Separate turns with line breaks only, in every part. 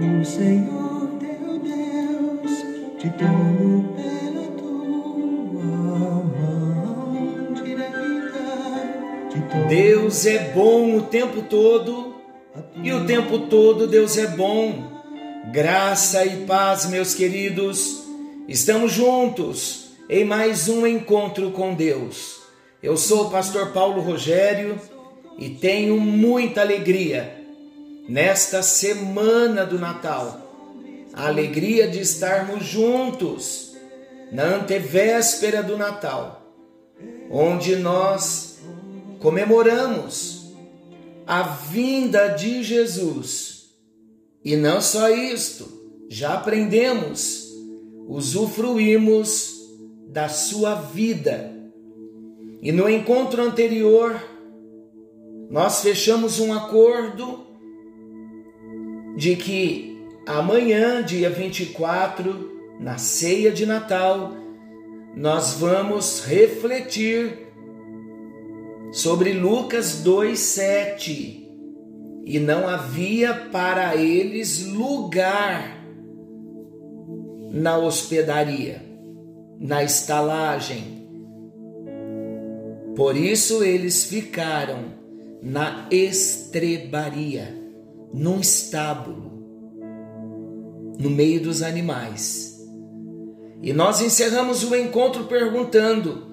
O Senhor teu Deus te tomou pela tua mão direita.
Deus é bom o tempo todo e o tempo todo Deus é bom. Graça e paz, meus queridos. Estamos juntos em mais um encontro com Deus. Eu sou o pastor Paulo Rogério e tenho muita alegria nesta semana do Natal. A alegria de estarmos juntos na antevéspera do Natal, onde nós comemoramos a vinda de Jesus. E não só isto, já aprendemos, usufruímos da sua vida. E no encontro anterior, nós fechamos um acordo de que amanhã, dia 24, na ceia de Natal, nós vamos refletir sobre Lucas 2:7. E não havia para eles lugar na hospedaria, na estalagem. Por isso eles ficaram na estrebaria, num estábulo, no meio dos animais. E nós encerramos o encontro perguntando: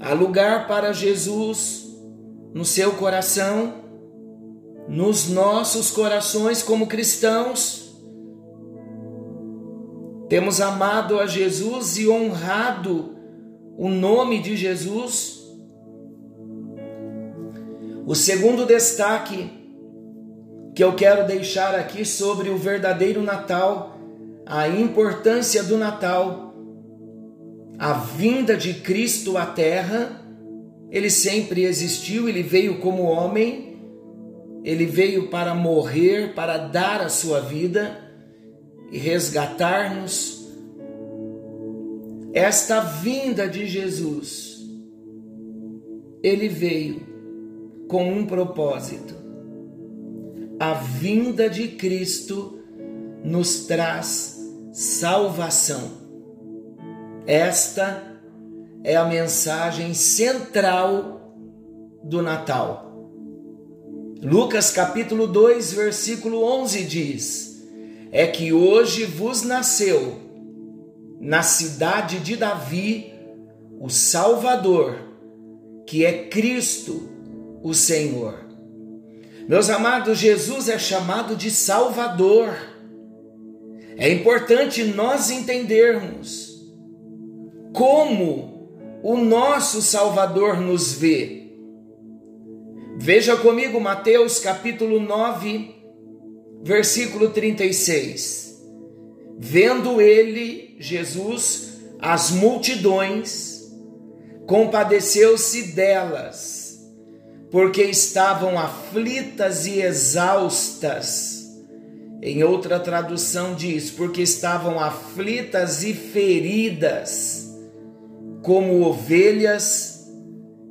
há lugar para Jesus no seu coração, nos nossos corações como cristãos? Temos amado a Jesus e honrado o nome de Jesus? O segundo destaque que eu quero deixar aqui sobre o verdadeiro Natal, a importância do Natal, a vinda de Cristo à Terra, ele sempre existiu, ele veio como homem, ele veio para morrer, para dar a sua vida e resgatar-nos. Esta vinda de Jesus, ele veio com um propósito. A vinda de Cristo nos traz salvação. Esta é a mensagem central do Natal. Lucas capítulo 2, versículo 11 diz: É que hoje vos nasceu na cidade de Davi o Salvador, que é Cristo, o Senhor. Meus amados, Jesus é chamado de Salvador. É importante nós entendermos como o nosso Salvador nos vê. Veja comigo Mateus capítulo 9, versículo 36. Vendo ele, Jesus, as multidões, compadeceu-se delas porque estavam aflitas e exaustas. Em outra tradução diz, porque estavam aflitas e feridas, como ovelhas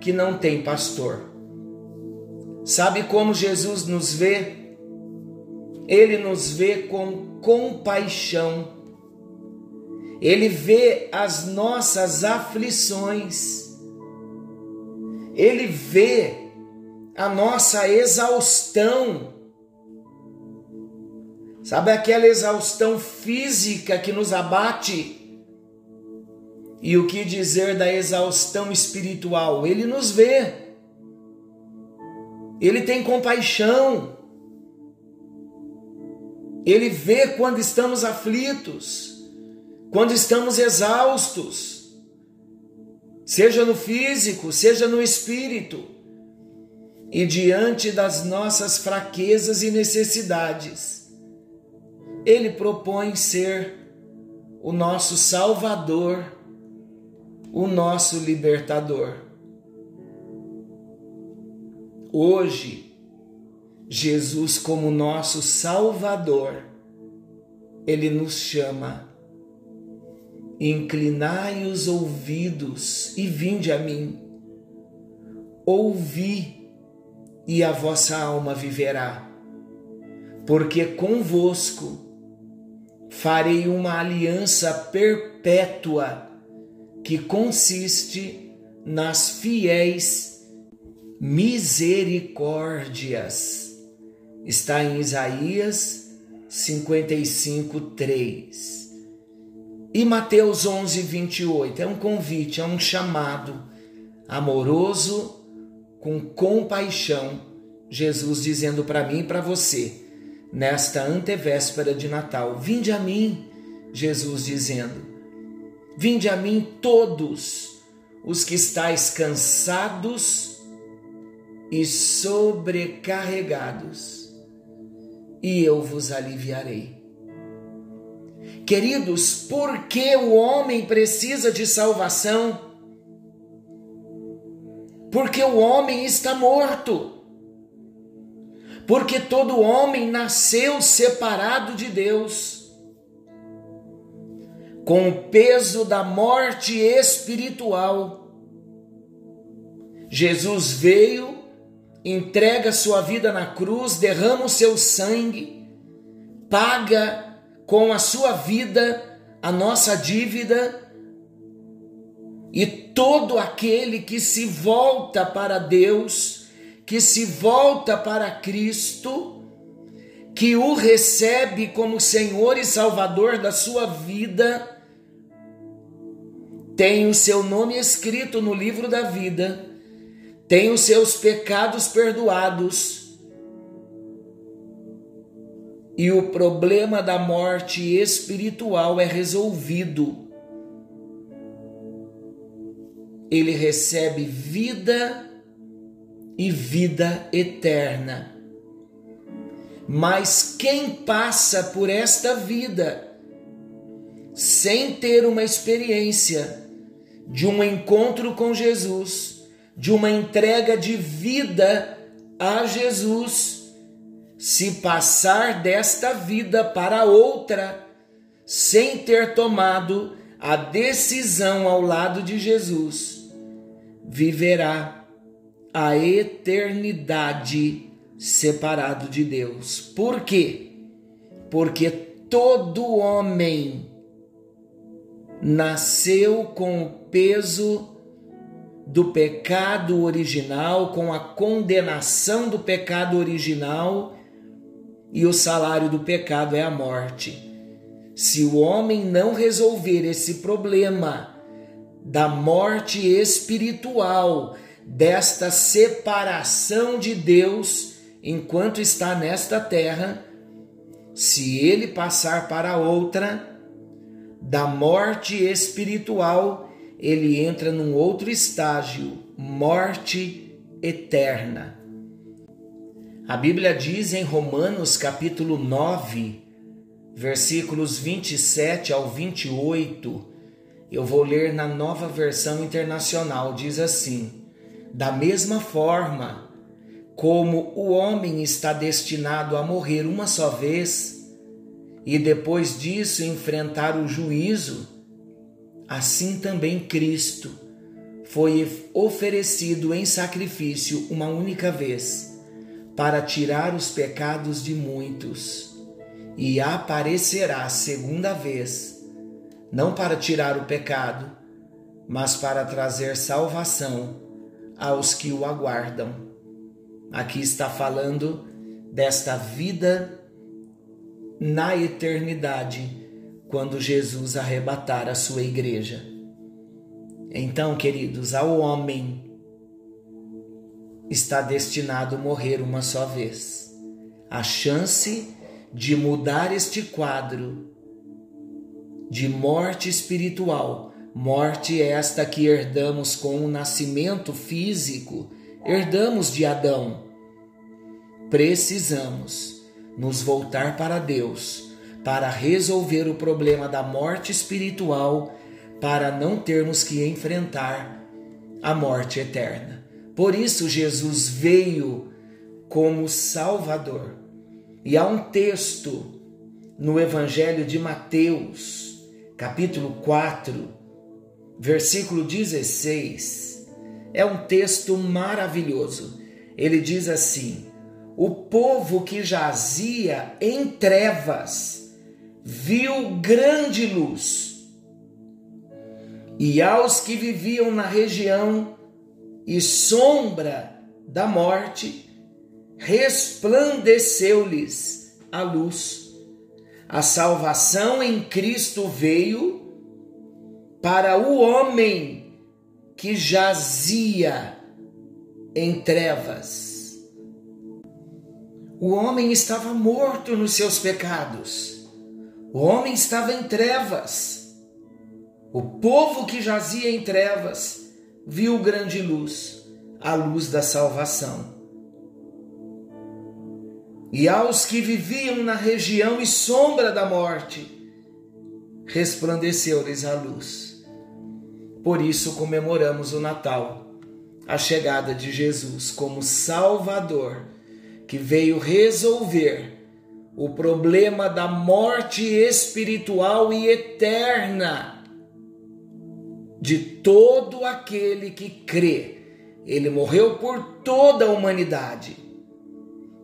que não têm pastor. Sabe como Jesus nos vê? Ele nos vê com compaixão. Ele vê as nossas aflições. Ele vê a nossa exaustão. Sabe aquela exaustão física que nos abate? E o que dizer da exaustão espiritual? Ele nos vê. Ele tem compaixão. Ele vê quando estamos aflitos, quando estamos exaustos, seja no físico, seja no espírito e diante das nossas fraquezas e necessidades, Ele propõe ser o nosso Salvador, o nosso libertador. Hoje, Jesus, como nosso Salvador, Ele nos chama. Inclinai os ouvidos e vinde a mim. Ouvi e a vossa alma viverá. Porque convosco farei uma aliança perpétua que consiste nas fiéis misericórdias. Está em Isaías 55, 3. E Mateus 11, 28 é um convite, é um chamado amoroso, com compaixão. Jesus dizendo para mim e para você, nesta antevéspera de Natal: Vinde a mim, Jesus dizendo, Vinde a mim todos os que estáis cansados e sobrecarregados, e eu vos aliviarei. Queridos, por que o homem precisa de salvação? Porque o homem está morto. Porque todo homem nasceu separado de Deus, com o peso da morte espiritual. Jesus veio, entrega sua vida na cruz, derrama o seu sangue, paga com a sua vida a nossa dívida. E todo aquele que se volta para Deus, que se volta para Cristo, que o recebe como Senhor e Salvador da sua vida, tem o seu nome escrito no livro da vida, tem os seus pecados perdoados e o problema da morte espiritual é resolvido. Ele recebe vida e vida eterna. Mas quem passa por esta vida sem ter uma experiência de um encontro com Jesus, de uma entrega de vida a Jesus, se passar desta vida para outra sem ter tomado a decisão ao lado de Jesus, viverá a eternidade separado de Deus. Por quê? Porque todo homem nasceu com o peso do pecado original, com a condenação do pecado original e o salário do pecado é a morte. Se o homem não resolver esse problema da morte espiritual, desta separação de Deus enquanto está nesta terra, se ele passar para outra, da morte espiritual, ele entra num outro estágio, morte eterna. A Bíblia diz em Romanos capítulo 9, versículos 27 ao 28, eu vou ler na nova versão internacional, diz assim: Da mesma forma como o homem está destinado a morrer uma só vez e depois disso enfrentar o juízo, assim também Cristo foi oferecido em sacrifício uma única vez para tirar os pecados de muitos, e aparecerá segunda vez, não para tirar o pecado, mas para trazer salvação aos que o aguardam. Aqui está falando desta vida na eternidade, quando Jesus arrebatar a sua igreja. Então, queridos, ao homem está destinado morrer uma só vez. A chance de mudar este quadro de morte espiritual, morte esta que herdamos com o nascimento físico, herdamos de Adão. Precisamos nos voltar para Deus para resolver o problema da morte espiritual, para não termos que enfrentar a morte eterna. Por isso Jesus veio como Salvador. E há um texto no Evangelho de Mateus, capítulo 4, versículo 16. É um texto maravilhoso. Ele diz assim: O povo que jazia em trevas viu grande luz. E aos que viviam na região e sombra da morte, resplandeceu-lhes a luz. A salvação em Cristo veio para o homem que jazia em trevas. O homem estava morto nos seus pecados. O homem estava em trevas. O povo que jazia em trevas viu grande luz, a luz da salvação. E aos que viviam na região e sombra da morte, resplandeceu-lhes a luz. Por isso comemoramos o Natal, a chegada de Jesus como Salvador, que veio resolver o problema da morte espiritual e eterna de todo aquele que crê. Ele morreu por toda a humanidade.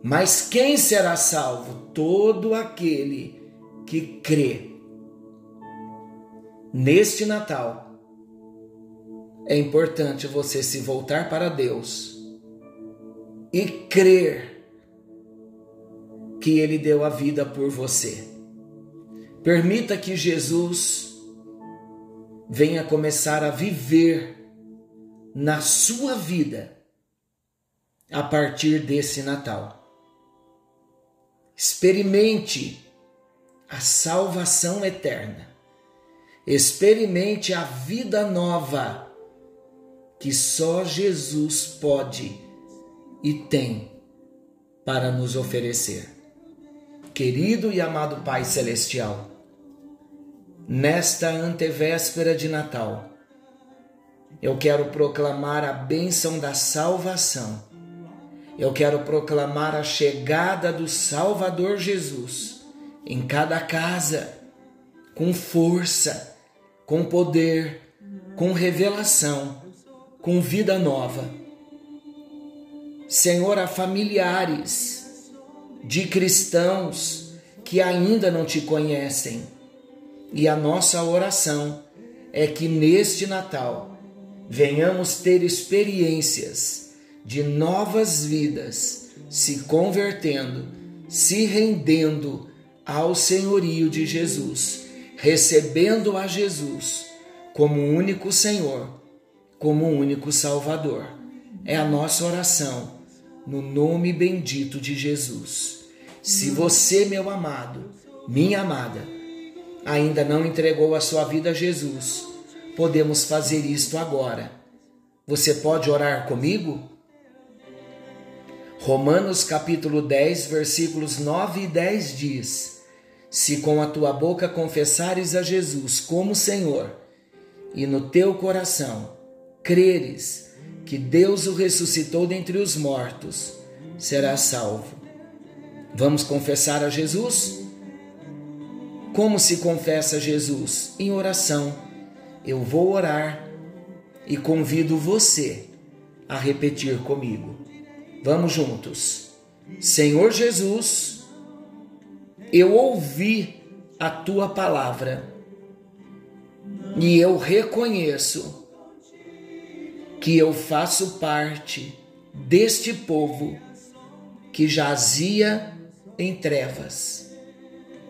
Mas quem será salvo? Todo aquele que crê. Neste Natal, é importante você se voltar para Deus e crer que Ele deu a vida por você. Permita que Jesus venha começar a viver na sua vida a partir desse Natal. Experimente a salvação eterna. Experimente a vida nova que só Jesus pode e tem para nos oferecer. Querido e amado Pai Celestial, nesta antevéspera de Natal, eu quero proclamar a bênção da salvação. Eu quero proclamar a chegada do Salvador Jesus em cada casa, com força, com poder, com revelação, com vida nova. Senhor, a familiares de cristãos que ainda não te conhecem e a nossa oração é que neste Natal venhamos ter experiências de novas vidas se convertendo, se rendendo ao senhorio de Jesus, recebendo a Jesus como único Senhor, como único Salvador. É a nossa oração no nome bendito de Jesus. Se você, meu amado, minha amada, ainda não entregou a sua vida a Jesus, podemos fazer isto agora. Você pode orar comigo? Romanos capítulo 10, versículos 9 e 10 diz: Se com a tua boca confessares a Jesus como Senhor, e no teu coração creres que Deus o ressuscitou dentre os mortos, serás salvo. Vamos confessar a Jesus? Como se confessa Jesus? Em oração. Eu vou orar e convido você a repetir comigo. Vamos juntos. Senhor Jesus, eu ouvi a tua palavra e eu reconheço que eu faço parte deste povo que jazia em trevas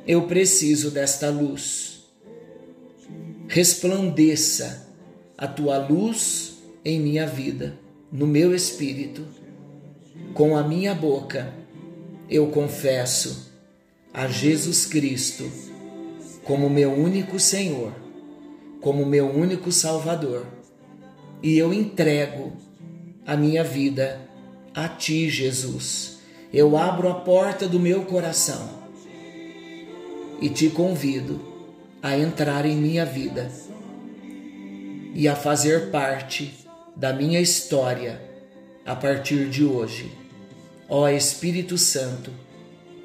eu preciso desta luz. Resplandeça a tua luz em minha vida, no meu espírito. Com a minha boca eu confesso a Jesus Cristo como meu único Senhor, como meu único Salvador. E eu entrego a minha vida a ti, Jesus. Eu abro a porta do meu coração e te convido a entrar em minha vida e a fazer parte da minha história a partir de hoje. Ó Espírito Santo,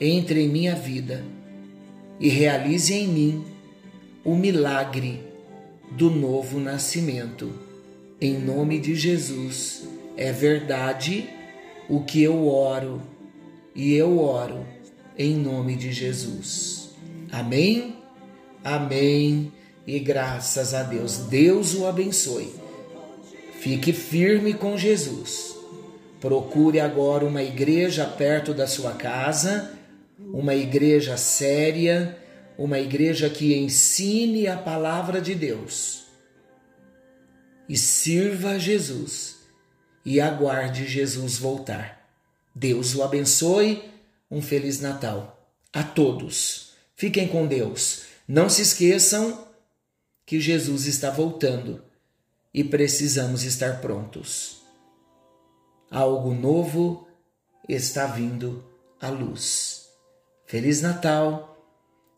entre em minha vida e realize em mim o milagre do novo nascimento. Em nome de Jesus, é verdade o que eu oro e eu oro em nome de Jesus. Amém? Amém. E graças a Deus, Deus o abençoe. Fique firme com Jesus. Procure agora uma igreja perto da sua casa, uma igreja séria, uma igreja que ensine a palavra de Deus. E sirva a Jesus e aguarde Jesus voltar. Deus o abençoe. Um feliz Natal a todos. Fiquem com Deus. Não se esqueçam que Jesus está voltando e precisamos estar prontos. Algo novo está vindo à luz. Feliz Natal,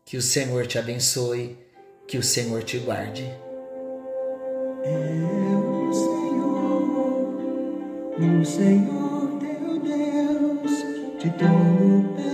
que o Senhor te abençoe, que o Senhor te guarde.
É Senhor, o Senhor teu Deus, te dou